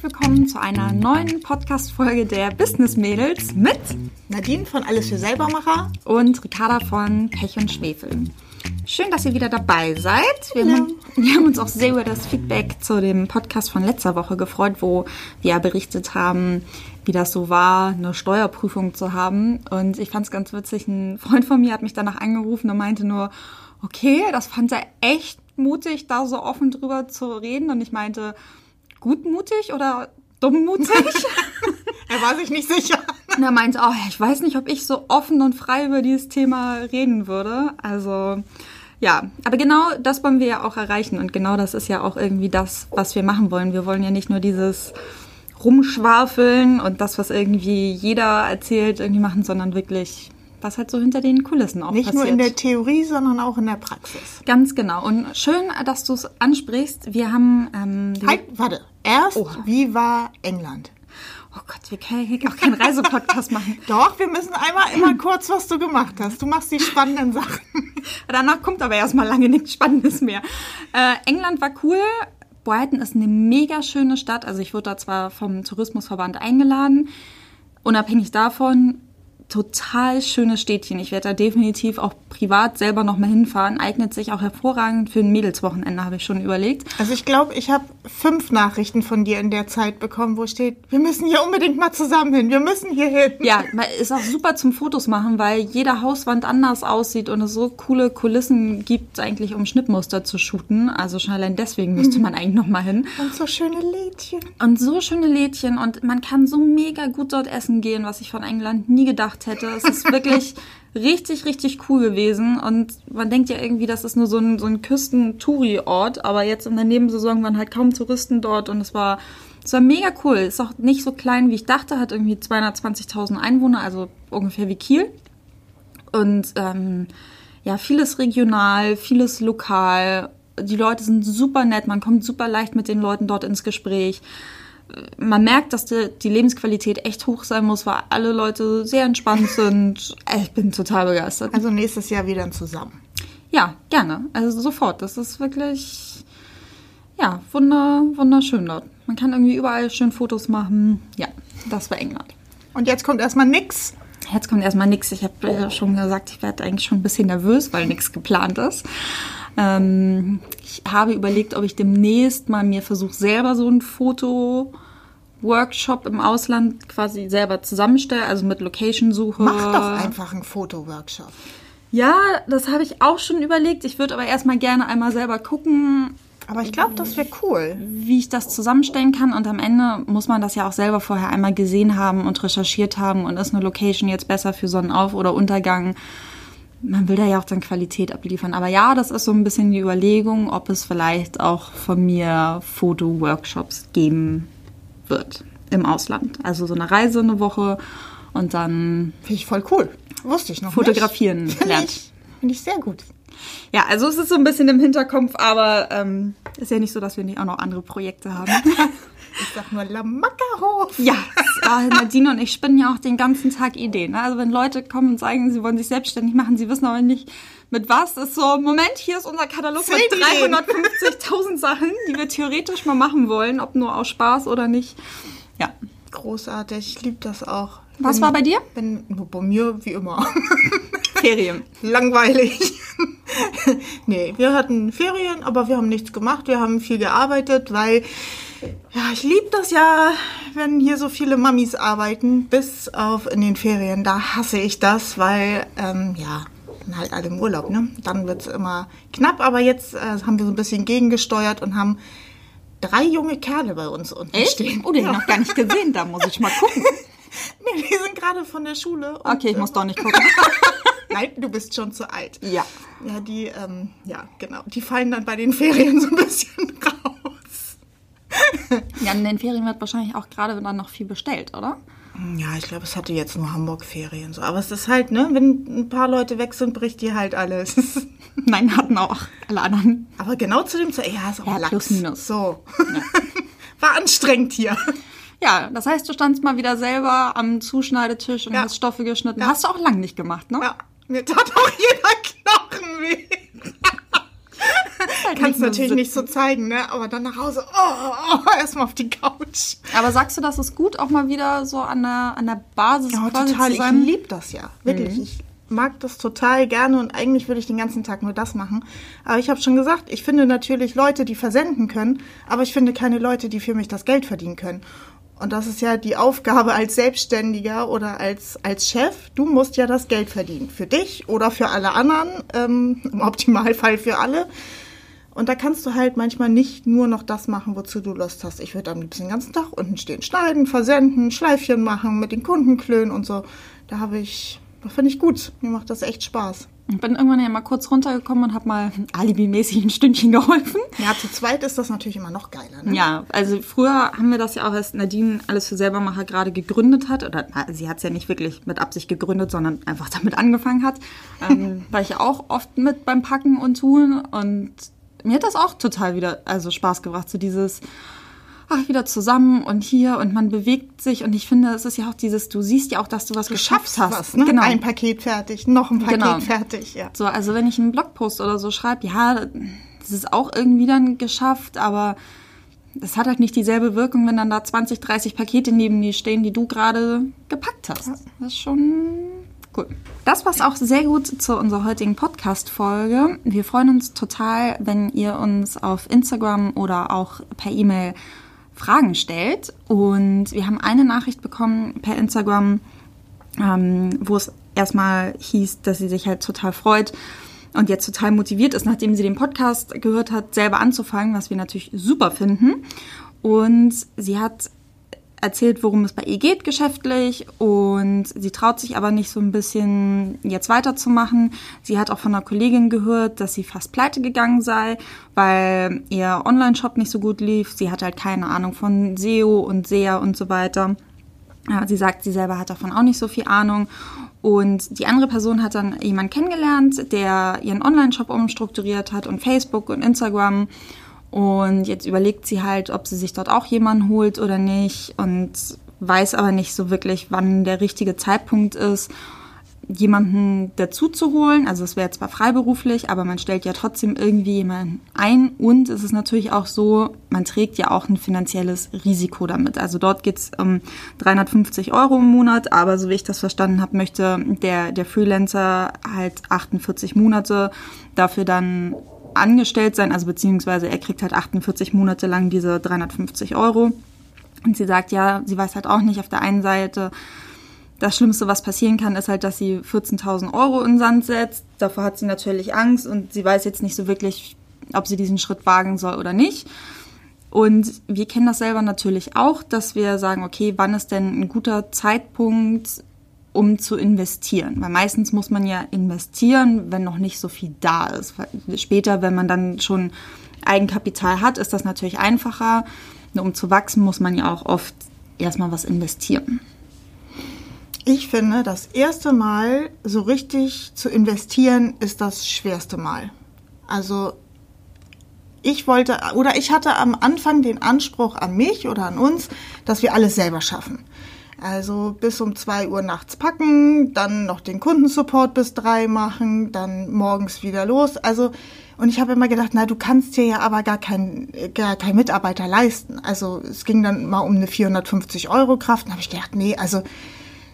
herzlich willkommen zu einer neuen Podcast-Folge der Business Mädels mit Nadine von Alles für Selbermacher und Ricarda von Pech und Schwefel. Schön, dass ihr wieder dabei seid. Wir, haben, wir haben uns auch sehr über das Feedback zu dem Podcast von letzter Woche gefreut, wo wir berichtet haben, wie das so war, eine Steuerprüfung zu haben. Und ich fand es ganz witzig. Ein Freund von mir hat mich danach angerufen und meinte nur, okay, das fand er echt mutig, da so offen drüber zu reden. Und ich meinte, gutmutig oder dummmutig? er war sich nicht sicher. Und er meinte, oh, ich weiß nicht, ob ich so offen und frei über dieses Thema reden würde. Also ja, aber genau das wollen wir ja auch erreichen und genau das ist ja auch irgendwie das, was wir machen wollen. Wir wollen ja nicht nur dieses Rumschwafeln und das, was irgendwie jeder erzählt, irgendwie machen, sondern wirklich was halt so hinter den Kulissen auch Nicht passiert. nur in der Theorie, sondern auch in der Praxis. Ganz genau. Und schön, dass du es ansprichst. Wir haben... Ähm, halt, warte. Erst, oh. wie war England? Oh Gott, wir können hier auch keinen Reisepodcast machen. Doch, wir müssen einmal immer kurz, was du gemacht hast. Du machst die spannenden Sachen. Danach kommt aber erstmal lange nichts Spannendes mehr. Äh, England war cool. Brighton ist eine mega schöne Stadt. Also ich wurde da zwar vom Tourismusverband eingeladen. Unabhängig davon, total schönes Städtchen. Ich werde da definitiv auch privat selber noch mal hinfahren. Eignet sich auch hervorragend für ein Mädelswochenende, habe ich schon überlegt. Also ich glaube, ich habe fünf Nachrichten von dir in der Zeit bekommen, wo steht, wir müssen hier unbedingt mal zusammen hin, wir müssen hier hin. Ja, ist auch super zum Fotos machen, weil jede Hauswand anders aussieht und es so coole Kulissen gibt, eigentlich um Schnittmuster zu shooten. Also schon allein deswegen müsste man eigentlich noch mal hin. Und so schöne Lädchen. Und so schöne Lädchen und man kann so mega gut dort essen gehen, was ich von England nie gedacht gemacht hätte. Es ist wirklich richtig, richtig cool gewesen. Und man denkt ja irgendwie, das ist nur so ein, so ein Küsten-Touri-Ort. Aber jetzt in der Nebensaison waren halt kaum Touristen dort und es war, es war mega cool. Ist auch nicht so klein, wie ich dachte. Hat irgendwie 220.000 Einwohner, also ungefähr wie Kiel. Und ähm, ja, vieles regional, vieles lokal. Die Leute sind super nett, man kommt super leicht mit den Leuten dort ins Gespräch man merkt, dass die, die, Lebensqualität echt hoch sein muss, weil alle Leute sehr entspannt sind. Ich bin total begeistert. Also nächstes Jahr wieder zusammen. Ja, gerne. Also sofort. Das ist wirklich, ja, wunder, wunderschön dort. Man kann irgendwie überall schön Fotos machen. Ja, das war England. Und jetzt kommt erstmal nix. Jetzt kommt erstmal nix. Ich habe ja schon gesagt, ich werde eigentlich schon ein bisschen nervös, weil nichts geplant ist. Ähm, ich habe überlegt, ob ich demnächst mal mir versuche, selber so ein Foto Workshop im Ausland quasi selber zusammenstelle, also mit Location-Suche. Mach doch einfach einen Foto-Workshop. Ja, das habe ich auch schon überlegt. Ich würde aber erstmal gerne einmal selber gucken. Aber ich glaube, das wäre cool. Wie ich das zusammenstellen kann. Und am Ende muss man das ja auch selber vorher einmal gesehen haben und recherchiert haben. Und ist eine Location jetzt besser für Sonnenauf- oder Untergang? man will da ja auch dann Qualität abliefern. Aber ja, das ist so ein bisschen die Überlegung, ob es vielleicht auch von mir Foto-Workshops geben wird im Ausland. Also so eine Reise eine Woche und dann. Finde ich voll cool. Wusste ich noch Fotografieren nicht. lernt. Finde ich sehr gut. Ja, also es ist so ein bisschen im Hinterkopf, aber ähm, ist ja nicht so, dass wir nicht auch noch andere Projekte haben. Ich sag nur Lamackerhof. Ja, äh, Nadine und ich spinnen ja auch den ganzen Tag Ideen. Ne? Also wenn Leute kommen und sagen, sie wollen sich selbstständig machen, sie wissen aber nicht mit was, ist so, Moment, hier ist unser Katalog mit 350.000 Sachen, die wir theoretisch mal machen wollen, ob nur aus Spaß oder nicht. Ja. Großartig, ich liebe das auch. Was wenn, war bei dir? Wenn, bei mir wie immer. Ferien. Langweilig. nee, wir hatten Ferien, aber wir haben nichts gemacht. Wir haben viel gearbeitet, weil ja, ich liebe das ja, wenn hier so viele Mamis arbeiten, bis auf in den Ferien. Da hasse ich das, weil, ähm, ja, halt alle im Urlaub, ne? Dann wird es immer knapp, aber jetzt äh, haben wir so ein bisschen gegengesteuert und haben drei junge Kerle bei uns unten Echt? stehen. Oh, den ja. noch gar nicht gesehen, da muss ich mal gucken. nee, die sind gerade von der Schule. okay, ich muss doch nicht gucken. Nein, du bist schon zu alt. Ja. Ja, die, ähm, ja, genau. Die fallen dann bei den Ferien so ein bisschen raus. ja, in den Ferien wird wahrscheinlich auch gerade dann noch viel bestellt, oder? Ja, ich glaube, es hatte jetzt nur Hamburg-Ferien so. Aber es ist halt, ne, wenn ein paar Leute weg sind, bricht die halt alles. Nein, hatten auch alle anderen. Aber genau zu dem Zeit, ja, ist auch ja, Lachs. plus minus. So. Ja. War anstrengend hier. Ja, das heißt, du standst mal wieder selber am Zuschneidetisch und ja. hast Stoffe geschnitten. Ja. Hast du auch lang nicht gemacht, ne? Ja, mir tat auch jeder Knochen weh. Halt Kannst natürlich nicht so zeigen, ne? Aber dann nach Hause, oh, oh, erstmal auf die Couch. Aber sagst du, das ist gut, auch mal wieder so an der, an der Basis Ja, quasi total. zu Ich sein? liebe das ja. Wirklich. Ich mag das total gerne und eigentlich würde ich den ganzen Tag nur das machen. Aber ich habe schon gesagt, ich finde natürlich Leute, die versenden können, aber ich finde keine Leute, die für mich das Geld verdienen können. Und das ist ja die Aufgabe als Selbstständiger oder als, als Chef. Du musst ja das Geld verdienen. Für dich oder für alle anderen. Ähm, Im Optimalfall für alle. Und da kannst du halt manchmal nicht nur noch das machen, wozu du Lust hast. Ich würde am liebsten den ganzen Tag unten stehen, schneiden, versenden, Schleifchen machen, mit den Kunden klönen und so. Da habe ich, das finde ich gut. Mir macht das echt Spaß. Ich bin irgendwann ja mal kurz runtergekommen und habe mal alibimäßig ein Stündchen geholfen. Ja, zu zweit ist das natürlich immer noch geiler. Ne? Ja, also früher haben wir das ja auch, als Nadine alles für Selbermacher gerade gegründet hat. Oder na, sie hat es ja nicht wirklich mit Absicht gegründet, sondern einfach damit angefangen hat. Ähm, war ich ja auch oft mit beim Packen und Tun. Und mir hat das auch total wieder also Spaß gebracht. So dieses, ach, wieder zusammen und hier und man bewegt sich. Und ich finde, es ist ja auch dieses, du siehst ja auch, dass du was geschafft hast. Was, ne? Genau. Ein Paket fertig, noch ein Paket Genau. fertig, ja. So, also wenn ich einen Blogpost oder so schreibe, ja, das ist auch irgendwie dann geschafft, aber das hat halt nicht dieselbe Wirkung, wenn dann da 20, 30 Pakete neben dir stehen, die du gerade gepackt hast. Das ist schon cool. Das passt auch sehr gut zu unserer heutigen Podcast-Folge. Wir freuen uns total, wenn ihr uns auf Instagram oder auch per E-Mail Fragen stellt. Und wir haben eine Nachricht bekommen per Instagram, ähm, wo es erstmal hieß, dass sie sich halt total freut und jetzt total motiviert ist, nachdem sie den Podcast gehört hat, selber anzufangen, was wir natürlich super finden. Und sie hat erzählt, worum es bei ihr geht geschäftlich und sie traut sich aber nicht so ein bisschen jetzt weiterzumachen. Sie hat auch von einer Kollegin gehört, dass sie fast pleite gegangen sei, weil ihr Online-Shop nicht so gut lief. Sie hat halt keine Ahnung von SEO und SEA und so weiter. Sie sagt, sie selber hat davon auch nicht so viel Ahnung. Und die andere Person hat dann jemanden kennengelernt, der ihren Online-Shop umstrukturiert hat und Facebook und Instagram. Und jetzt überlegt sie halt, ob sie sich dort auch jemanden holt oder nicht und weiß aber nicht so wirklich, wann der richtige Zeitpunkt ist, jemanden dazu zu holen. Also es wäre zwar freiberuflich, aber man stellt ja trotzdem irgendwie jemanden ein. Und es ist natürlich auch so, man trägt ja auch ein finanzielles Risiko damit. Also dort geht es um 350 Euro im Monat, aber so wie ich das verstanden habe, möchte der, der Freelancer halt 48 Monate dafür dann angestellt sein, also beziehungsweise er kriegt halt 48 Monate lang diese 350 Euro. Und sie sagt, ja, sie weiß halt auch nicht auf der einen Seite, das Schlimmste, was passieren kann, ist halt, dass sie 14.000 Euro in den Sand setzt. Davor hat sie natürlich Angst und sie weiß jetzt nicht so wirklich, ob sie diesen Schritt wagen soll oder nicht. Und wir kennen das selber natürlich auch, dass wir sagen, okay, wann ist denn ein guter Zeitpunkt, um zu investieren? Weil meistens muss man ja investieren, wenn noch nicht so viel da ist. Später, wenn man dann schon Eigenkapital hat, ist das natürlich einfacher. Um zu wachsen, muss man ja auch oft erstmal was investieren. Ich finde, das erste Mal so richtig zu investieren ist das schwerste Mal. Also ich wollte oder ich hatte am Anfang den Anspruch an mich oder an uns, dass wir alles selber schaffen. Also bis um zwei Uhr nachts packen, dann noch den Kundensupport bis drei machen, dann morgens wieder los. Also und ich habe immer gedacht, na du kannst dir ja aber gar keinen gar kein Mitarbeiter leisten. Also es ging dann mal um eine 450 Euro Kraft. Dann habe ich gedacht, nee, also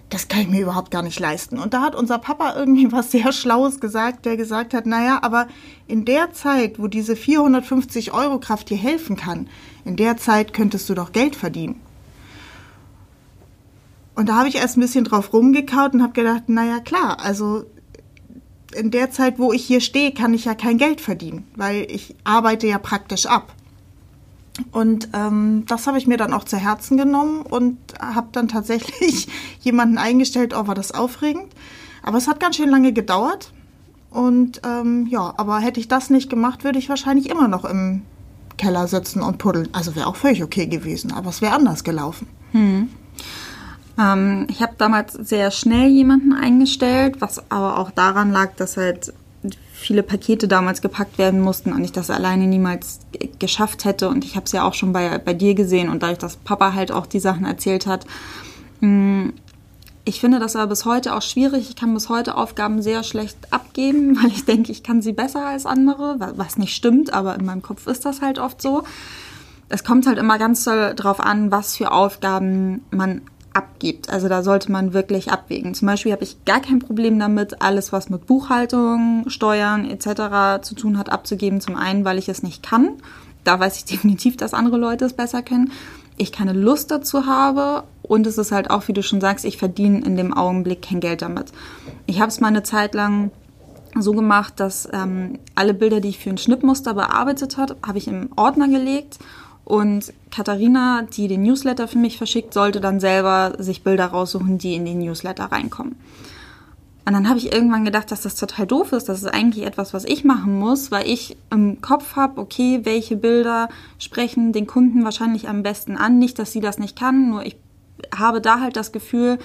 das kann ich mir überhaupt gar nicht leisten. Und da hat unser Papa irgendwie was sehr Schlaues gesagt, der gesagt hat, naja, aber in der Zeit, wo diese 450 Euro Kraft dir helfen kann, in der Zeit könntest du doch Geld verdienen. Und da habe ich erst ein bisschen drauf rumgekaut und habe gedacht, naja klar, also in der Zeit, wo ich hier stehe, kann ich ja kein Geld verdienen, weil ich arbeite ja praktisch ab. Und ähm, das habe ich mir dann auch zu Herzen genommen und habe dann tatsächlich jemanden eingestellt. Oh, war das aufregend. Aber es hat ganz schön lange gedauert. Und ähm, ja, aber hätte ich das nicht gemacht, würde ich wahrscheinlich immer noch im Keller sitzen und puddeln. Also wäre auch völlig okay gewesen, aber es wäre anders gelaufen. Hm. Ähm, ich habe damals sehr schnell jemanden eingestellt, was aber auch daran lag, dass halt viele Pakete damals gepackt werden mussten und ich das alleine niemals geschafft hätte. Und ich habe es ja auch schon bei, bei dir gesehen und dadurch, dass Papa halt auch die Sachen erzählt hat, mh, Ich finde das aber bis heute auch schwierig. Ich kann bis heute Aufgaben sehr schlecht abgeben, weil ich denke, ich kann sie besser als andere, was nicht stimmt, aber in meinem Kopf ist das halt oft so. Es kommt halt immer ganz doll drauf an, was für Aufgaben man abgibt. Also da sollte man wirklich abwägen. Zum Beispiel habe ich gar kein Problem damit, alles, was mit Buchhaltung, Steuern etc. zu tun hat, abzugeben. Zum einen, weil ich es nicht kann. Da weiß ich definitiv, dass andere Leute es besser können. Ich keine Lust dazu habe und es ist halt auch, wie du schon sagst, ich verdiene in dem Augenblick kein Geld damit. Ich habe es mal eine Zeit lang so gemacht, dass ähm, alle Bilder, die ich für ein Schnittmuster bearbeitet habe, habe ich im Ordner gelegt und Katharina, die den Newsletter für mich verschickt, sollte dann selber sich Bilder raussuchen, die in den Newsletter reinkommen. Und dann habe ich irgendwann gedacht, dass das total doof ist. Das ist eigentlich etwas, was ich machen muss, weil ich im Kopf habe, okay, welche Bilder sprechen den Kunden wahrscheinlich am besten an. Nicht, dass sie das nicht kann, nur ich habe da halt das Gefühl,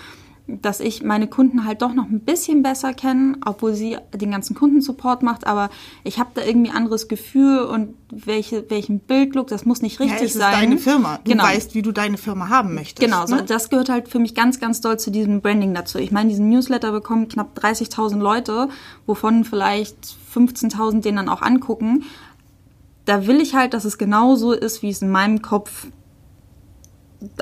dass ich meine Kunden halt doch noch ein bisschen besser kenne, obwohl sie den ganzen Kundensupport macht, aber ich habe da irgendwie anderes Gefühl und welche, welchen Bildlook, das muss nicht richtig ja, es sein. ist deine Firma. Du genau. weißt, wie du deine Firma haben möchtest. Genau, ne? so, das gehört halt für mich ganz, ganz doll zu diesem Branding dazu. Ich meine, diesen Newsletter bekommen knapp 30.000 Leute, wovon vielleicht 15.000 den dann auch angucken. Da will ich halt, dass es genauso ist, wie es in meinem Kopf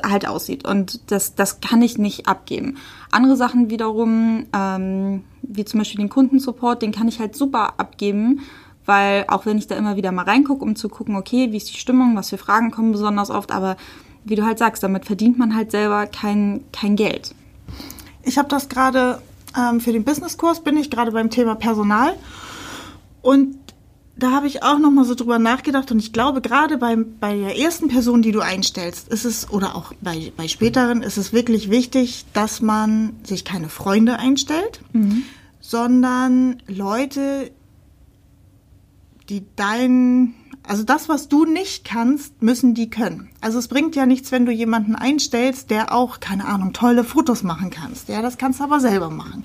halt aussieht. Und das, das kann ich nicht abgeben. Andere Sachen wiederum, ähm, wie zum Beispiel den Kundensupport, den kann ich halt super abgeben, weil auch wenn ich da immer wieder mal reingucke, um zu gucken, okay, wie ist die Stimmung, was für Fragen kommen besonders oft, aber wie du halt sagst, damit verdient man halt selber kein, kein Geld. Ich habe das gerade ähm, für den Businesskurs, bin ich gerade beim Thema Personal. Und da habe ich auch noch mal so drüber nachgedacht und ich glaube gerade bei, bei der ersten Person, die du einstellst, ist es oder auch bei, bei späteren ist es wirklich wichtig, dass man sich keine Freunde einstellt, mhm. sondern Leute, die dein also das, was du nicht kannst, müssen die können. Also es bringt ja nichts, wenn du jemanden einstellst, der auch, keine Ahnung, tolle Fotos machen kannst. Ja, das kannst du aber selber machen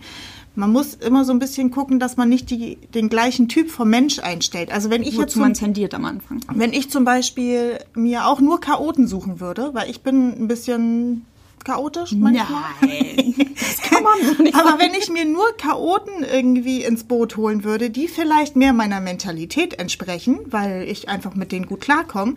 man muss immer so ein bisschen gucken, dass man nicht die, den gleichen Typ vom Mensch einstellt. Also wenn ich Wozu jetzt zum, man tendiert am Anfang. Wenn ich zum Beispiel mir auch nur Chaoten suchen würde, weil ich bin ein bisschen chaotisch manchmal. Nein, das kann man so nicht Aber wenn ich mir nur Chaoten irgendwie ins Boot holen würde, die vielleicht mehr meiner Mentalität entsprechen, weil ich einfach mit denen gut klarkomme,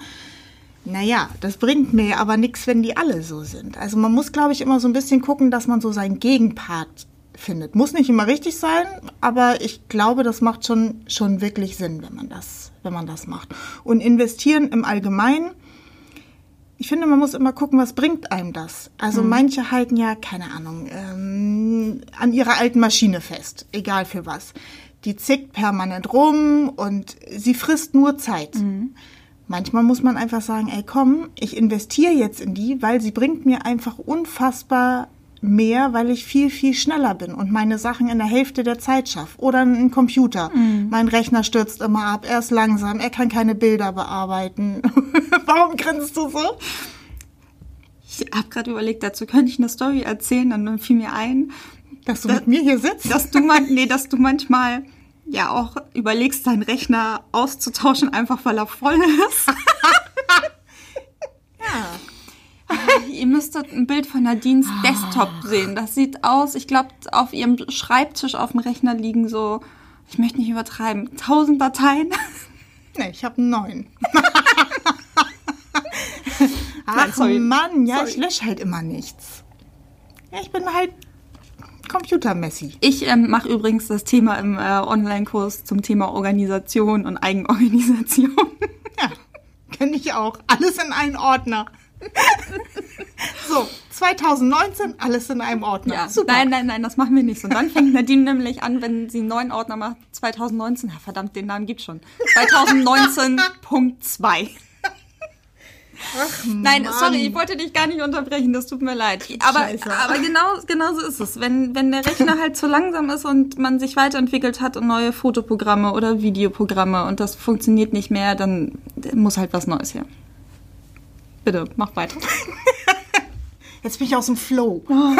naja, das bringt mir aber nichts, wenn die alle so sind. Also man muss, glaube ich, immer so ein bisschen gucken, dass man so seinen Gegenpart findet. Muss nicht immer richtig sein, aber ich glaube, das macht schon, schon wirklich Sinn, wenn man das, wenn man das macht. Und investieren im Allgemeinen, ich finde, man muss immer gucken, was bringt einem das. Also mhm. manche halten ja, keine Ahnung, ähm, an ihrer alten Maschine fest, egal für was. Die zickt permanent rum und sie frisst nur Zeit. Mhm. Manchmal muss man einfach sagen, ey komm, ich investiere jetzt in die, weil sie bringt mir einfach unfassbar mehr, weil ich viel, viel schneller bin und meine Sachen in der Hälfte der Zeit schaffe. Oder ein Computer. Mhm. Mein Rechner stürzt immer ab, er ist langsam, er kann keine Bilder bearbeiten. Warum grinst du so? Ich habe gerade überlegt, dazu könnte ich eine Story erzählen, dann fiel mir ein, dass du dass, mit mir hier sitzt. Dass du, man, nee, dass du manchmal ja auch überlegst, deinen Rechner auszutauschen, einfach weil er voll ist. ja. Ihr müsstet ein Bild von Nadines ah. Desktop sehen. Das sieht aus, ich glaube, auf ihrem Schreibtisch auf dem Rechner liegen so, ich möchte nicht übertreiben, tausend Dateien. Nee, ich habe neun. Ach Nein, Mann, ja, sorry. ich lösche halt immer nichts. Ja, ich bin halt Computermessi. Ich ähm, mache übrigens das Thema im äh, Online-Kurs zum Thema Organisation und Eigenorganisation. Ja, kenne ich auch. Alles in einen Ordner. so, 2019, alles in einem Ordner. Ja. Super. Nein, nein, nein, das machen wir nicht. Und dann fängt Nadine nämlich an, wenn sie einen neuen Ordner macht, 2019, ja, verdammt, den Namen gibt's schon. 2019.2. Ach, Nein, Mann. sorry, ich wollte dich gar nicht unterbrechen, das tut mir leid. Aber, aber genau, genau so ist es. Wenn, wenn der Rechner halt zu langsam ist und man sich weiterentwickelt hat und neue Fotoprogramme oder Videoprogramme und das funktioniert nicht mehr, dann muss halt was Neues her. Bitte, mach weiter. Jetzt bin ich aus dem Flow. Oh.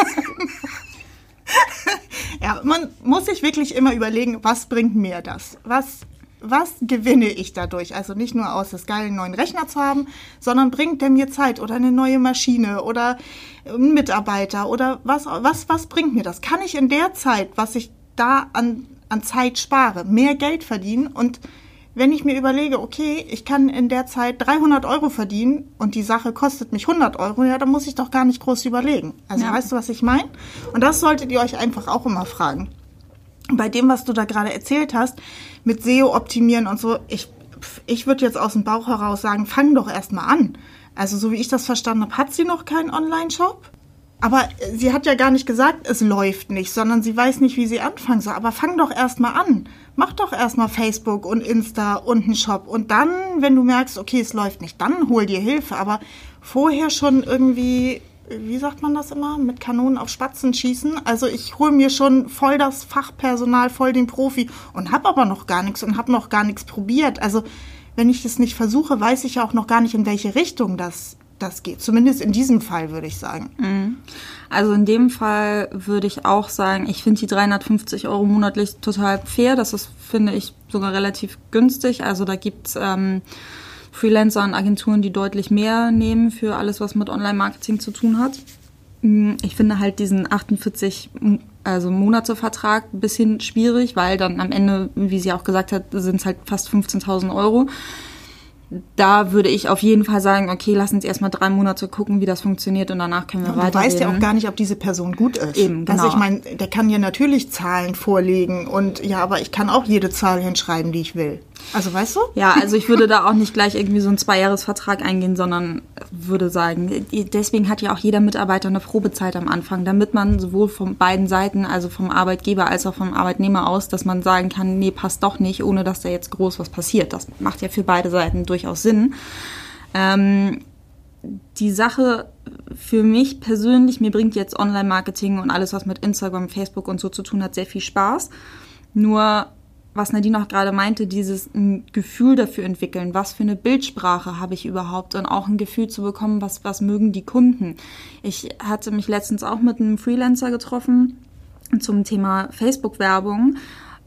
ja, man muss sich wirklich immer überlegen, was bringt mir das? Was, was gewinne ich dadurch? Also nicht nur aus das geilen neuen Rechner zu haben, sondern bringt der mir Zeit oder eine neue Maschine oder einen Mitarbeiter oder was, was, was bringt mir das? Kann ich in der Zeit, was ich da an, an Zeit spare, mehr Geld verdienen und wenn ich mir überlege, okay, ich kann in der Zeit 300 Euro verdienen und die Sache kostet mich 100 Euro, ja, dann muss ich doch gar nicht groß überlegen. Also ja. weißt du, was ich meine? Und das solltet ihr euch einfach auch immer fragen. Bei dem, was du da gerade erzählt hast, mit SEO optimieren und so, ich, ich würde jetzt aus dem Bauch heraus sagen, fang doch erstmal an. Also so wie ich das verstanden habe, hat sie noch keinen Online-Shop? Aber sie hat ja gar nicht gesagt, es läuft nicht, sondern sie weiß nicht, wie sie anfangen soll. Aber fang doch erstmal an mach doch erstmal Facebook und Insta und einen Shop. Und dann, wenn du merkst, okay, es läuft nicht, dann hol dir Hilfe. Aber vorher schon irgendwie, wie sagt man das immer, mit Kanonen auf Spatzen schießen. Also ich hole mir schon voll das Fachpersonal, voll den Profi und hab aber noch gar nichts und hab noch gar nichts probiert. Also wenn ich das nicht versuche, weiß ich ja auch noch gar nicht, in welche Richtung das das geht. Zumindest in diesem Fall würde ich sagen. Mhm. Also in dem Fall würde ich auch sagen, ich finde die 350 Euro monatlich total fair. Das ist, finde ich, sogar relativ günstig. Also da gibt es ähm, Freelancer und Agenturen, die deutlich mehr nehmen für alles, was mit Online-Marketing zu tun hat. Mhm. Ich finde halt diesen 48 also Monatsvertrag ein bisschen schwierig, weil dann am Ende, wie sie auch gesagt hat, sind es halt fast 15.000 Euro da würde ich auf jeden Fall sagen, okay, lass uns erstmal drei Monate gucken, wie das funktioniert und danach können wir weiter. Du weißt ja auch gar nicht, ob diese Person gut ist. Eben, genau. Also ich meine, der kann ja natürlich Zahlen vorlegen und ja, aber ich kann auch jede Zahl hinschreiben, die ich will. Also weißt du? Ja, also ich würde da auch nicht gleich irgendwie so einen Zweijahresvertrag eingehen, sondern würde sagen, deswegen hat ja auch jeder Mitarbeiter eine Probezeit am Anfang, damit man sowohl von beiden Seiten, also vom Arbeitgeber als auch vom Arbeitnehmer aus, dass man sagen kann, nee, passt doch nicht, ohne dass da jetzt groß was passiert. Das macht ja für beide Seiten durchaus Sinn. Ähm, die Sache für mich persönlich, mir bringt jetzt Online-Marketing und alles, was mit Instagram, Facebook und so zu tun hat, sehr viel Spaß. Nur was Nadine auch gerade meinte, dieses ein Gefühl dafür entwickeln, was für eine Bildsprache habe ich überhaupt und auch ein Gefühl zu bekommen, was, was mögen die Kunden. Ich hatte mich letztens auch mit einem Freelancer getroffen zum Thema Facebook-Werbung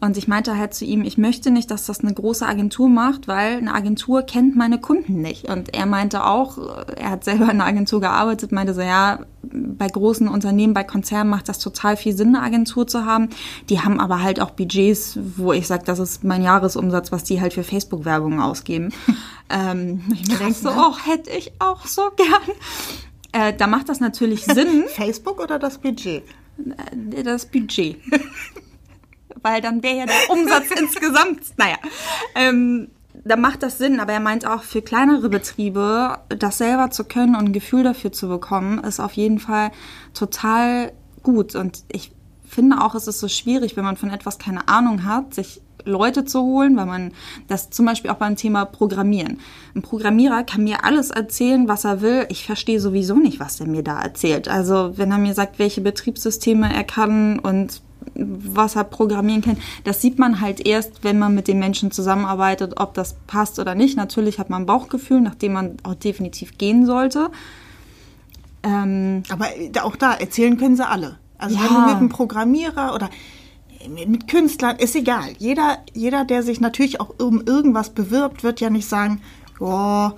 und ich meinte halt zu ihm, ich möchte nicht, dass das eine große Agentur macht, weil eine Agentur kennt meine Kunden nicht. Und er meinte auch, er hat selber in einer Agentur gearbeitet, meinte so, ja, bei großen Unternehmen, bei Konzernen macht das total viel Sinn, eine Agentur zu haben. Die haben aber halt auch Budgets, wo ich sage, das ist mein Jahresumsatz, was die halt für Facebook-Werbung ausgeben. ähm, ich mir denke so, ne? oh, hätte ich auch so gern. Äh, da macht das natürlich Sinn. Facebook oder das Budget? Äh, das Budget weil dann wäre ja der Umsatz insgesamt, naja, ähm, da macht das Sinn, aber er meint auch für kleinere Betriebe, das selber zu können und ein Gefühl dafür zu bekommen, ist auf jeden Fall total gut. Und ich finde auch, es ist so schwierig, wenn man von etwas keine Ahnung hat, sich Leute zu holen, weil man das zum Beispiel auch beim Thema Programmieren. Ein Programmierer kann mir alles erzählen, was er will. Ich verstehe sowieso nicht, was er mir da erzählt. Also wenn er mir sagt, welche Betriebssysteme er kann und was er programmieren kann. Das sieht man halt erst, wenn man mit den Menschen zusammenarbeitet, ob das passt oder nicht. Natürlich hat man ein Bauchgefühl, nachdem man auch definitiv gehen sollte. Ähm, Aber auch da erzählen können sie alle. Also ja. wenn du mit einem Programmierer oder mit Künstlern, ist egal. Jeder, jeder, der sich natürlich auch um irgendwas bewirbt, wird ja nicht sagen, oh,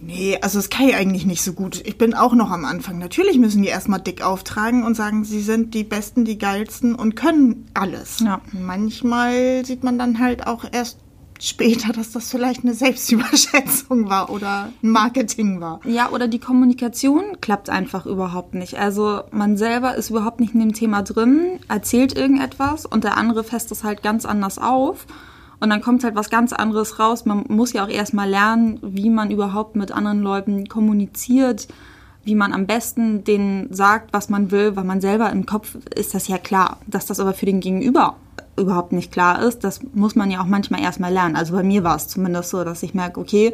Nee, also das kann ich eigentlich nicht so gut. Ich bin auch noch am Anfang. Natürlich müssen die erstmal dick auftragen und sagen, sie sind die Besten, die geilsten und können alles. Ja. Manchmal sieht man dann halt auch erst später, dass das vielleicht eine Selbstüberschätzung war oder Marketing war. Ja, oder die Kommunikation klappt einfach überhaupt nicht. Also man selber ist überhaupt nicht in dem Thema drin, erzählt irgendetwas und der andere fässt es halt ganz anders auf. Und dann kommt halt was ganz anderes raus. Man muss ja auch erstmal lernen, wie man überhaupt mit anderen Leuten kommuniziert, wie man am besten denen sagt, was man will, weil man selber im Kopf ist das ja klar. Dass das aber für den Gegenüber überhaupt nicht klar ist, das muss man ja auch manchmal erstmal lernen. Also bei mir war es zumindest so, dass ich merke, okay,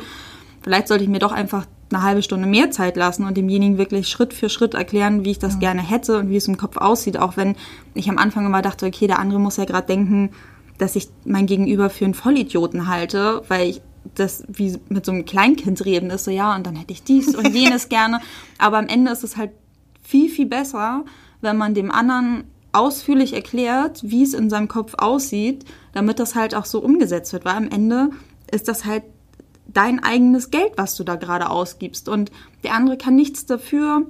vielleicht sollte ich mir doch einfach eine halbe Stunde mehr Zeit lassen und demjenigen wirklich Schritt für Schritt erklären, wie ich das ja. gerne hätte und wie es im Kopf aussieht. Auch wenn ich am Anfang immer dachte, okay, der andere muss ja gerade denken, dass ich mein Gegenüber für einen Vollidioten halte, weil ich das wie mit so einem Kleinkind reden ist, so ja, und dann hätte ich dies und jenes gerne. Aber am Ende ist es halt viel, viel besser, wenn man dem anderen ausführlich erklärt, wie es in seinem Kopf aussieht, damit das halt auch so umgesetzt wird. Weil am Ende ist das halt dein eigenes Geld, was du da gerade ausgibst. Und der andere kann nichts dafür,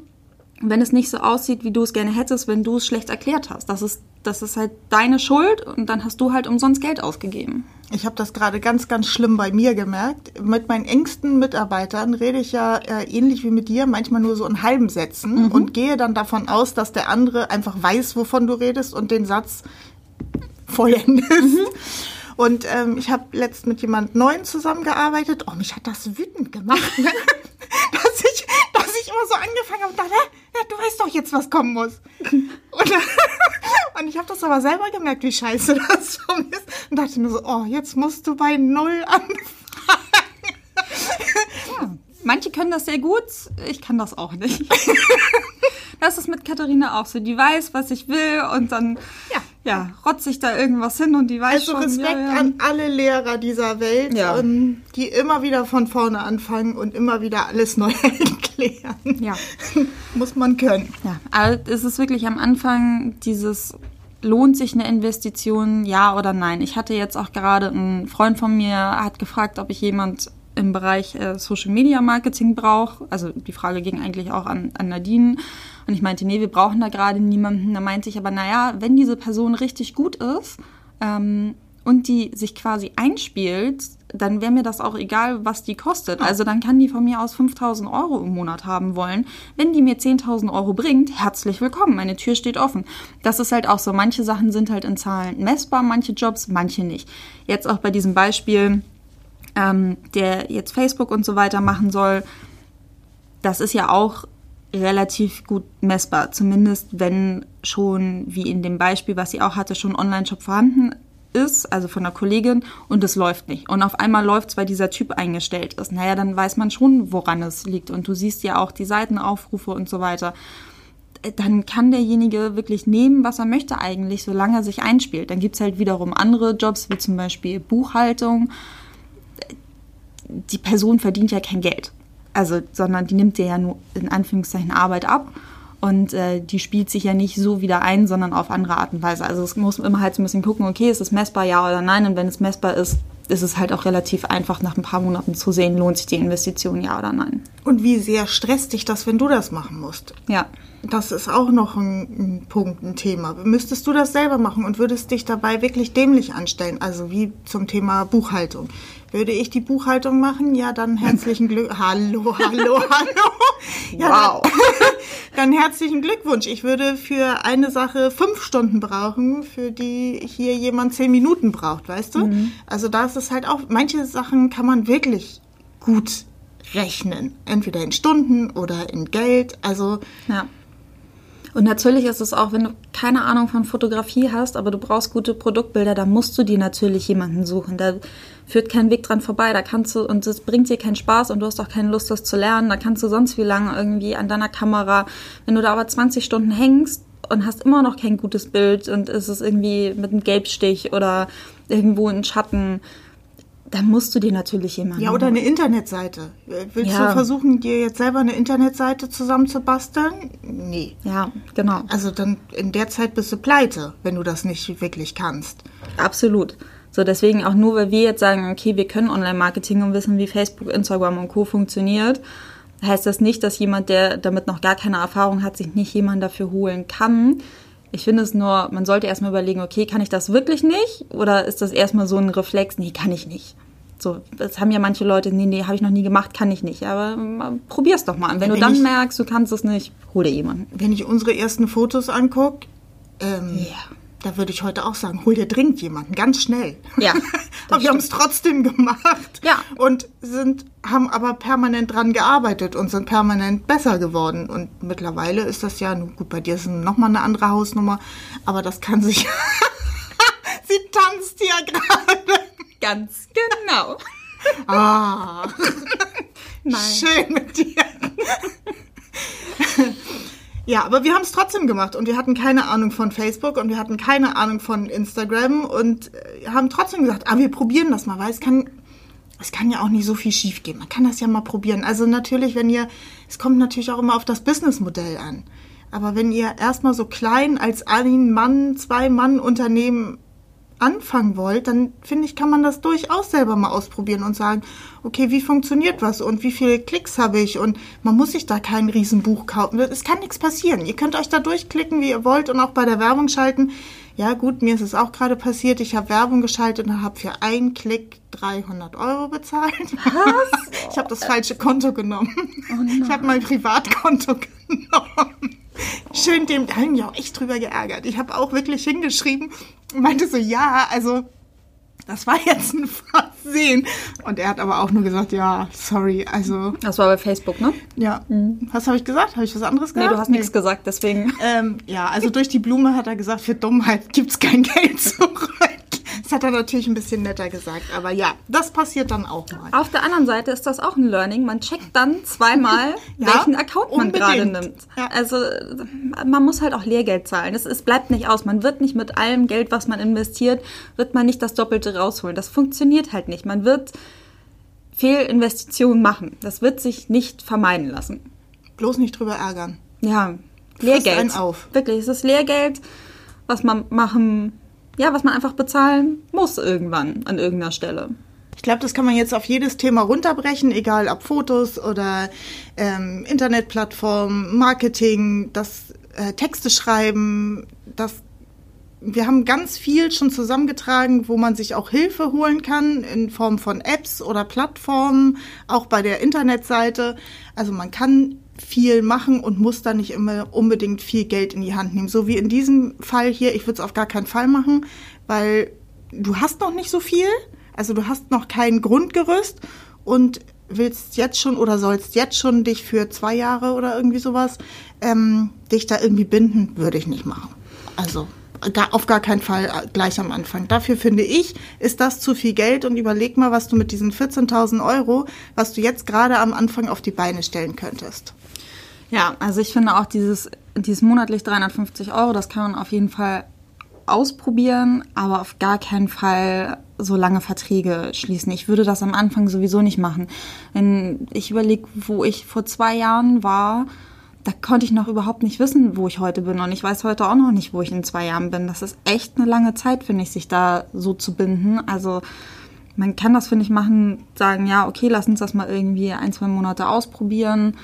wenn es nicht so aussieht, wie du es gerne hättest, wenn du es schlecht erklärt hast. Das ist, das ist halt deine Schuld und dann hast du halt umsonst Geld ausgegeben. Ich habe das gerade ganz, ganz schlimm bei mir gemerkt. Mit meinen engsten Mitarbeitern rede ich ja äh, ähnlich wie mit dir, manchmal nur so in halben Sätzen mhm. und gehe dann davon aus, dass der andere einfach weiß, wovon du redest und den Satz vollendest. Mhm. Und ähm, ich habe letzt mit jemand Neuen zusammengearbeitet. Oh, mich hat das wütend gemacht, ne? dass, ich, ich immer so angefangen habe und dachte, ja, du weißt doch jetzt, was kommen muss. Und, und ich habe das aber selber gemerkt, wie scheiße das schon ist. Und dachte mir so, oh, jetzt musst du bei Null anfangen. Ja, manche können das sehr gut, ich kann das auch nicht. Das ist mit Katharina auch so. Die weiß, was ich will und dann ja. Ja rotze ich da irgendwas hin und die weiß also schon. Also Respekt ja, ja. an alle Lehrer dieser Welt, ja. ähm, die immer wieder von vorne anfangen und immer wieder alles neu erklären. Ja. Muss man können. Ja, aber es ist wirklich am Anfang dieses lohnt sich eine Investition, ja oder nein? Ich hatte jetzt auch gerade einen Freund von mir, hat gefragt, ob ich jemand im Bereich äh, Social Media Marketing brauche. Also die Frage ging eigentlich auch an, an Nadine. Und ich meinte, nee, wir brauchen da gerade niemanden. Da meinte ich aber, naja, wenn diese Person richtig gut ist ähm, und die sich quasi einspielt, dann wäre mir das auch egal, was die kostet. Also dann kann die von mir aus 5000 Euro im Monat haben wollen. Wenn die mir 10.000 Euro bringt, herzlich willkommen. Meine Tür steht offen. Das ist halt auch so. Manche Sachen sind halt in Zahlen messbar, manche Jobs, manche nicht. Jetzt auch bei diesem Beispiel, ähm, der jetzt Facebook und so weiter machen soll. Das ist ja auch relativ gut messbar. Zumindest wenn schon, wie in dem Beispiel, was sie auch hatte, schon Online-Shop vorhanden ist, also von einer Kollegin, und es läuft nicht. Und auf einmal läuft es, weil dieser Typ eingestellt ist. Naja, dann weiß man schon, woran es liegt. Und du siehst ja auch die Seitenaufrufe und so weiter. Dann kann derjenige wirklich nehmen, was er möchte eigentlich, solange er sich einspielt. Dann gibt es halt wiederum andere Jobs, wie zum Beispiel Buchhaltung. Die Person verdient ja kein Geld also, sondern die nimmt dir ja nur in Anführungszeichen Arbeit ab und äh, die spielt sich ja nicht so wieder ein, sondern auf andere Art und Weise. Also es muss immer halt so ein bisschen gucken, okay, ist es messbar, ja oder nein? Und wenn es messbar ist, ist es halt auch relativ einfach nach ein paar Monaten zu sehen, lohnt sich die Investition, ja oder nein. Und wie sehr stresst dich das, wenn du das machen musst? Ja. Das ist auch noch ein, ein Punkt, ein Thema. Müsstest du das selber machen und würdest dich dabei wirklich dämlich anstellen? Also wie zum Thema Buchhaltung. Würde ich die Buchhaltung machen? Ja, dann herzlichen Glück. Hallo, hallo, hallo. Ja, wow. Dann, dann, herzlichen Glückwunsch. Ich würde für eine Sache fünf Stunden brauchen, für die hier jemand zehn Minuten braucht, weißt du? Mhm. Also da ist es halt auch, manche Sachen kann man wirklich gut rechnen. Entweder in Stunden oder in Geld. Also. Ja. Und natürlich ist es auch, wenn du keine Ahnung von Fotografie hast, aber du brauchst gute Produktbilder, da musst du dir natürlich jemanden suchen. Da führt kein Weg dran vorbei. Da kannst du, und es bringt dir keinen Spaß und du hast auch keine Lust, das zu lernen. Da kannst du sonst wie lange irgendwie an deiner Kamera, wenn du da aber 20 Stunden hängst und hast immer noch kein gutes Bild und es ist irgendwie mit einem Gelbstich oder irgendwo in Schatten, dann musst du dir natürlich jemanden. Ja, oder eine Internetseite. Willst ja. du versuchen, dir jetzt selber eine Internetseite zusammenzubasteln? Nee. Ja, genau. Also dann in der Zeit bist du pleite, wenn du das nicht wirklich kannst. Absolut. So, deswegen auch nur, weil wir jetzt sagen, okay, wir können Online-Marketing und wissen, wie Facebook, Instagram und Co. funktioniert, heißt das nicht, dass jemand, der damit noch gar keine Erfahrung hat, sich nicht jemanden dafür holen kann. Ich finde es nur, man sollte erstmal überlegen, okay, kann ich das wirklich nicht? Oder ist das erstmal so ein Reflex, nee, kann ich nicht. So, das haben ja manche Leute, nee, nee, habe ich noch nie gemacht, kann ich nicht. Aber äh, probier's doch mal. Und wenn, wenn du dann ich, merkst, du kannst es nicht, hol dir jemanden. Wenn ich unsere ersten Fotos angucke, ähm, ja da würde ich heute auch sagen, hol dir dringend jemanden, ganz schnell. Ja. aber wir haben es trotzdem gemacht. Ja. Und sind, haben aber permanent dran gearbeitet und sind permanent besser geworden. Und mittlerweile ist das ja, gut, bei dir ist nochmal eine andere Hausnummer, aber das kann sich. Sie tanzt ja gerade. Ganz genau. ah. Nein. Schön mit dir. Ja, aber wir haben es trotzdem gemacht und wir hatten keine Ahnung von Facebook und wir hatten keine Ahnung von Instagram und äh, haben trotzdem gesagt, ah, wir probieren das mal, weil es kann, es kann ja auch nicht so viel schief gehen. Man kann das ja mal probieren. Also natürlich, wenn ihr, es kommt natürlich auch immer auf das Businessmodell an. Aber wenn ihr erstmal so klein als ein Mann, zwei Mann Unternehmen anfangen wollt, dann finde ich, kann man das durchaus selber mal ausprobieren und sagen, okay, wie funktioniert was und wie viele Klicks habe ich und man muss sich da kein Riesenbuch kaufen. Es kann nichts passieren. Ihr könnt euch da durchklicken, wie ihr wollt und auch bei der Werbung schalten. Ja gut, mir ist es auch gerade passiert. Ich habe Werbung geschaltet und habe für einen Klick 300 Euro bezahlt. Was? Ich habe das falsche Konto genommen. Oh ich habe mein Privatkonto genommen. Schön dem, da habe ich mich auch echt drüber geärgert. Ich habe auch wirklich hingeschrieben und meinte so, ja, also das war jetzt ein Versehen. Und er hat aber auch nur gesagt, ja, sorry, also. Das war bei Facebook, ne? Ja. Mhm. Was habe ich gesagt? Habe ich was anderes gesagt? Nee, du hast nee. nichts gesagt, deswegen. Ähm, ja, also durch die Blume hat er gesagt, für Dummheit gibt's kein Geld zurück. Das hat er natürlich ein bisschen netter gesagt, aber ja, das passiert dann auch mal. Auf der anderen Seite ist das auch ein Learning. Man checkt dann zweimal, ja, welchen Account man gerade nimmt. Ja. Also man muss halt auch Lehrgeld zahlen. Es, es bleibt nicht aus. Man wird nicht mit allem Geld, was man investiert, wird man nicht das Doppelte rausholen. Das funktioniert halt nicht. Man wird Fehlinvestitionen machen. Das wird sich nicht vermeiden lassen. Bloß nicht drüber ärgern. Ja, Lehrgeld. auf. Wirklich, es ist Lehrgeld, was man machen ja, was man einfach bezahlen muss irgendwann an irgendeiner Stelle. Ich glaube, das kann man jetzt auf jedes Thema runterbrechen, egal ob Fotos oder ähm, Internetplattformen, Marketing, das äh, Texte schreiben, das wir haben ganz viel schon zusammengetragen, wo man sich auch Hilfe holen kann in Form von Apps oder Plattformen, auch bei der Internetseite. Also man kann viel machen und muss da nicht immer unbedingt viel Geld in die Hand nehmen. So wie in diesem Fall hier, ich würde es auf gar keinen Fall machen, weil du hast noch nicht so viel, also du hast noch kein Grundgerüst und willst jetzt schon oder sollst jetzt schon dich für zwei Jahre oder irgendwie sowas ähm, dich da irgendwie binden, würde ich nicht machen. Also auf gar keinen Fall äh, gleich am Anfang. Dafür finde ich, ist das zu viel Geld und überleg mal, was du mit diesen 14.000 Euro, was du jetzt gerade am Anfang auf die Beine stellen könntest. Ja, also ich finde auch dieses, dieses monatlich 350 Euro, das kann man auf jeden Fall ausprobieren, aber auf gar keinen Fall so lange Verträge schließen. Ich würde das am Anfang sowieso nicht machen. Wenn ich überlege, wo ich vor zwei Jahren war, da konnte ich noch überhaupt nicht wissen, wo ich heute bin. Und ich weiß heute auch noch nicht, wo ich in zwei Jahren bin. Das ist echt eine lange Zeit, finde ich, sich da so zu binden. Also man kann das, finde ich, machen, sagen, ja, okay, lass uns das mal irgendwie ein, zwei Monate ausprobieren.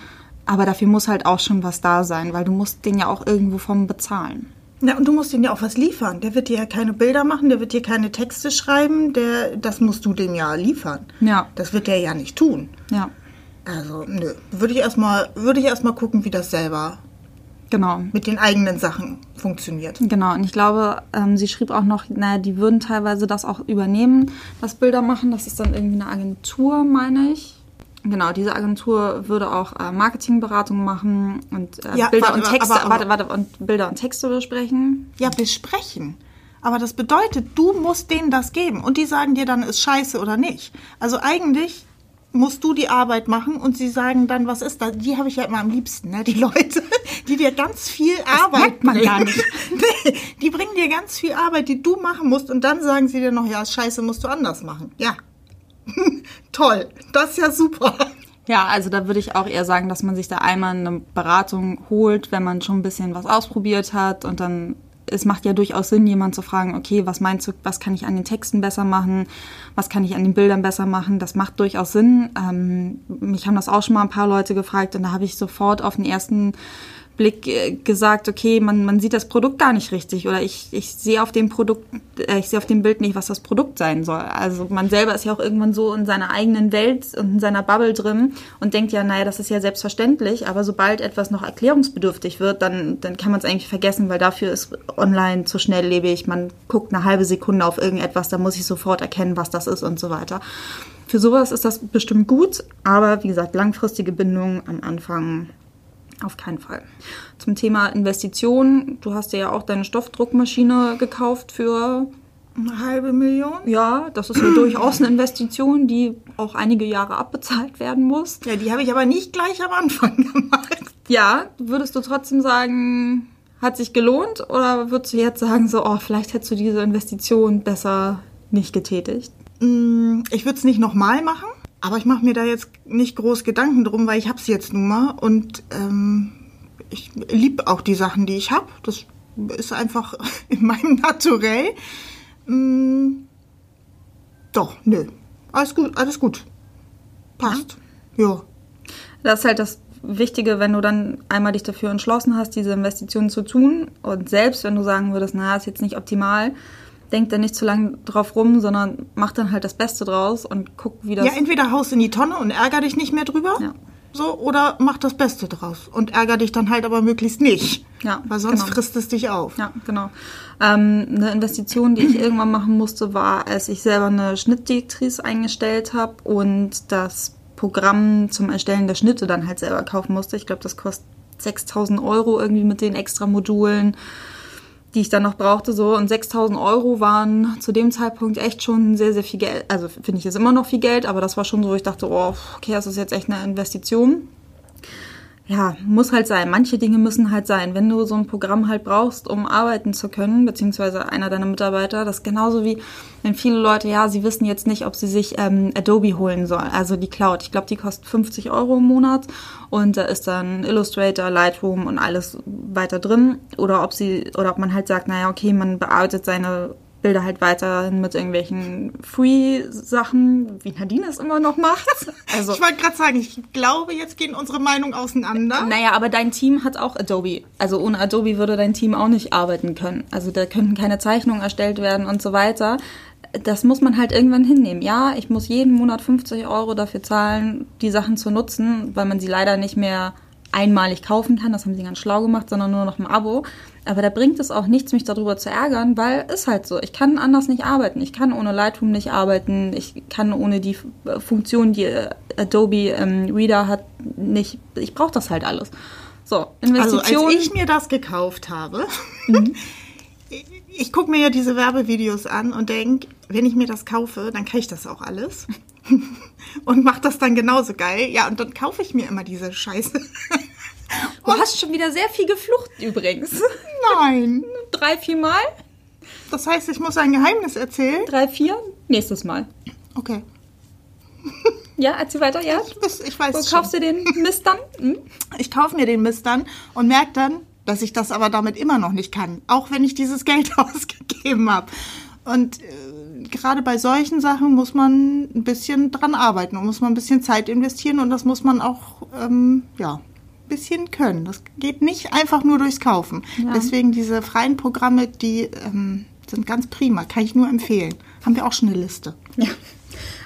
Aber dafür muss halt auch schon was da sein, weil du musst den ja auch irgendwo vom bezahlen. Ja, und du musst ihm ja auch was liefern. Der wird dir ja keine Bilder machen, der wird dir keine Texte schreiben, der, das musst du dem ja liefern. Ja. Das wird der ja nicht tun. Ja. Also, nö. Würde ich erstmal, würde ich erstmal gucken, wie das selber genau. mit den eigenen Sachen funktioniert. Genau, und ich glaube, ähm, sie schrieb auch noch, naja, die würden teilweise das auch übernehmen, das Bilder machen. Das ist dann irgendwie eine Agentur, meine ich. Genau, diese Agentur würde auch äh, Marketingberatung machen und äh, ja, Bilder warte, und Texte, aber, aber, warte, warte, und Bilder und Texte besprechen. Ja, besprechen. Aber das bedeutet, du musst denen das geben und die sagen dir dann, ist scheiße oder nicht. Also eigentlich musst du die Arbeit machen und sie sagen dann, was ist das? Die habe ich ja immer am liebsten, ne? die Leute, die dir ganz viel das Arbeit man nicht. nee, die bringen dir ganz viel Arbeit, die du machen musst und dann sagen sie dir noch, ja, scheiße, musst du anders machen. Ja. Toll, das ist ja super. Ja, also da würde ich auch eher sagen, dass man sich da einmal eine Beratung holt, wenn man schon ein bisschen was ausprobiert hat und dann es macht ja durchaus Sinn, jemand zu fragen, okay, was meinst du, was kann ich an den Texten besser machen, was kann ich an den Bildern besser machen? Das macht durchaus Sinn. Ähm, mich haben das auch schon mal ein paar Leute gefragt und da habe ich sofort auf den ersten Blick äh, gesagt, okay, man, man sieht das Produkt gar nicht richtig oder ich, ich sehe auf dem Produkt, äh, ich sehe auf dem Bild nicht, was das Produkt sein soll. Also man selber ist ja auch irgendwann so in seiner eigenen Welt und in seiner Bubble drin und denkt ja, naja, das ist ja selbstverständlich, aber sobald etwas noch erklärungsbedürftig wird, dann, dann kann man es eigentlich vergessen, weil dafür ist online zu schnelllebig. Man guckt eine halbe Sekunde auf irgendetwas, da muss ich sofort erkennen, was das ist und so weiter. Für sowas ist das bestimmt gut, aber wie gesagt, langfristige Bindung am Anfang auf keinen Fall. Zum Thema Investitionen. Du hast dir ja auch deine Stoffdruckmaschine gekauft für eine halbe Million? Ja, das ist ja durchaus eine Investition, die auch einige Jahre abbezahlt werden muss. Ja, die habe ich aber nicht gleich am Anfang gemacht. Ja, würdest du trotzdem sagen, hat sich gelohnt? Oder würdest du jetzt sagen, so, oh, vielleicht hättest du diese Investition besser nicht getätigt? Mm, ich würde es nicht nochmal machen. Aber ich mache mir da jetzt nicht groß Gedanken drum, weil ich habe es jetzt nun mal. Und ähm, ich liebe auch die Sachen, die ich habe. Das ist einfach in meinem Naturell. Mm, doch, nö. Alles gut, alles gut. Passt. Ja. Das ist halt das Wichtige, wenn du dann einmal dich dafür entschlossen hast, diese Investitionen zu tun und selbst wenn du sagen würdest, na, ist jetzt nicht optimal, denk dann nicht zu lange drauf rum, sondern mach dann halt das Beste draus und guck, wie das. Ja, entweder haust in die Tonne und ärger dich nicht mehr drüber. Ja. So, oder mach das Beste draus und ärger dich dann halt aber möglichst nicht. Ja, Weil sonst genau. frisst es dich auf. Ja, genau. Ähm, eine Investition, die ich irgendwann machen musste, war, als ich selber eine Schnittdirektrice eingestellt habe und das Programm zum Erstellen der Schnitte dann halt selber kaufen musste. Ich glaube, das kostet 6000 Euro irgendwie mit den extra Modulen, die ich dann noch brauchte. So und 6000 Euro waren zu dem Zeitpunkt echt schon sehr, sehr viel Geld. Also finde ich jetzt immer noch viel Geld, aber das war schon so, ich dachte, oh, okay, das ist jetzt echt eine Investition ja, muss halt sein. Manche Dinge müssen halt sein. Wenn du so ein Programm halt brauchst, um arbeiten zu können, beziehungsweise einer deiner Mitarbeiter, das genauso wie, wenn viele Leute, ja, sie wissen jetzt nicht, ob sie sich ähm, Adobe holen sollen, also die Cloud. Ich glaube, die kostet 50 Euro im Monat und da ist dann Illustrator, Lightroom und alles weiter drin. Oder ob sie, oder ob man halt sagt, naja, okay, man bearbeitet seine Bilder halt weiterhin mit irgendwelchen Free-Sachen, wie Nadine es immer noch macht. Also, Ich wollte gerade sagen, ich glaube, jetzt gehen unsere Meinungen auseinander. naja, aber dein Team hat auch Adobe. Also ohne Adobe würde dein Team auch nicht arbeiten können. Also da könnten keine Zeichnungen erstellt werden und so weiter. Das muss man halt irgendwann hinnehmen. Ja, ich muss jeden Monat 50 Euro dafür zahlen, die Sachen zu nutzen, weil man sie leider nicht mehr einmalig kaufen kann. Das haben sie ganz schlau gemacht, sondern nur noch im Abo. Aber da bringt es auch nichts, mich darüber zu ärgern, weil ist halt so. Ich kann anders nicht arbeiten. Ich kann ohne Lightroom nicht arbeiten. Ich kann ohne die F- Funktion, die äh, Adobe ähm, Reader hat, nicht. Ich brauche das halt alles. So, Also Investitionen. als ich mir das gekauft habe, ich, ich gucke mir ja diese Werbevideos an und denke, wenn ich mir das kaufe, dann kann ich das auch alles. und mache das dann genauso geil. Ja, und dann kaufe ich mir immer diese Scheiße. du hast schon wieder sehr viel geflucht übrigens. Nein. Drei, vier Mal? Das heißt, ich muss ein Geheimnis erzählen? Drei, vier? Nächstes Mal. Okay. Ja, erzähl weiter, ja? Ich, weiß- ich weiß Wo schon. kaufst du den Mist dann? Hm? Ich kaufe mir den Mist dann und merke dann, dass ich das aber damit immer noch nicht kann, auch wenn ich dieses Geld ausgegeben habe. Und äh, gerade bei solchen Sachen muss man ein bisschen dran arbeiten und muss man ein bisschen Zeit investieren und das muss man auch, ähm, ja, ein bisschen können. Das geht nicht einfach nur durchs Kaufen. Ja. Deswegen diese freien Programme, die ähm, sind ganz prima, kann ich nur empfehlen. Haben wir auch schon eine Liste. Ja.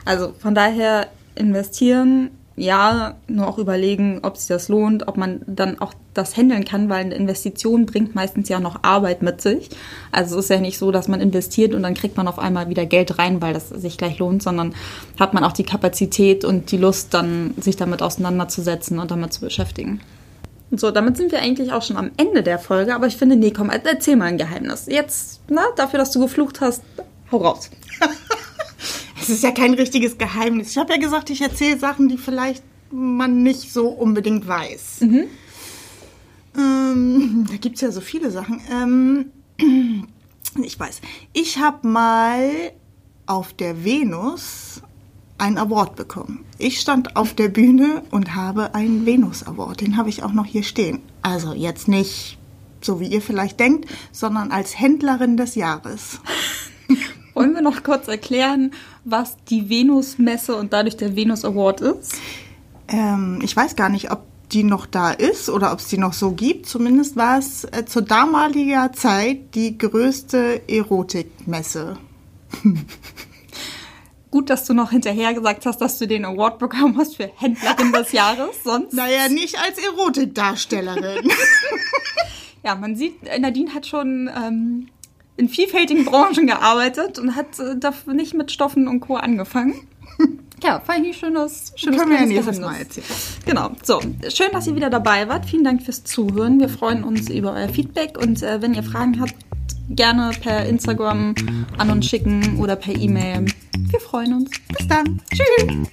Also von daher investieren, ja, nur auch überlegen, ob sich das lohnt, ob man dann auch das handeln kann, weil eine Investition bringt meistens ja noch Arbeit mit sich. Also es ist ja nicht so, dass man investiert und dann kriegt man auf einmal wieder Geld rein, weil das sich gleich lohnt, sondern hat man auch die Kapazität und die Lust, dann sich damit auseinanderzusetzen und damit zu beschäftigen. So, damit sind wir eigentlich auch schon am Ende der Folge, aber ich finde, nee, komm, erzähl mal ein Geheimnis. Jetzt, na, dafür, dass du geflucht hast, hau raus. Es ist ja kein richtiges Geheimnis. Ich habe ja gesagt, ich erzähle Sachen, die vielleicht man nicht so unbedingt weiß. Ähm, da gibt es ja so viele Sachen. Ähm, ich weiß. Ich habe mal auf der Venus einen Award bekommen. Ich stand auf der Bühne und habe einen Venus Award. Den habe ich auch noch hier stehen. Also jetzt nicht so wie ihr vielleicht denkt, sondern als Händlerin des Jahres. Wollen wir noch kurz erklären, was die Venus-Messe und dadurch der Venus Award ist? Ähm, ich weiß gar nicht, ob die noch da ist oder ob es die noch so gibt. Zumindest war es äh, zur damaliger Zeit die größte Erotikmesse. Gut, dass du noch hinterher gesagt hast, dass du den Award bekommen hast für Händlerin des Jahres. Sonst, Naja, nicht als Erotikdarstellerin. ja, man sieht, Nadine hat schon ähm, in vielfältigen Branchen gearbeitet und hat äh, dafür nicht mit Stoffen und Co. angefangen. Ja, fand ich schönes, schönes Können wir ja nächstes Mal erzählen. Genau. So, schön, dass ihr wieder dabei wart. Vielen Dank fürs Zuhören. Wir freuen uns über euer Feedback und äh, wenn ihr Fragen habt, gerne per Instagram an uns schicken oder per E-Mail. Wir freuen uns. Bis dann. Tschüss.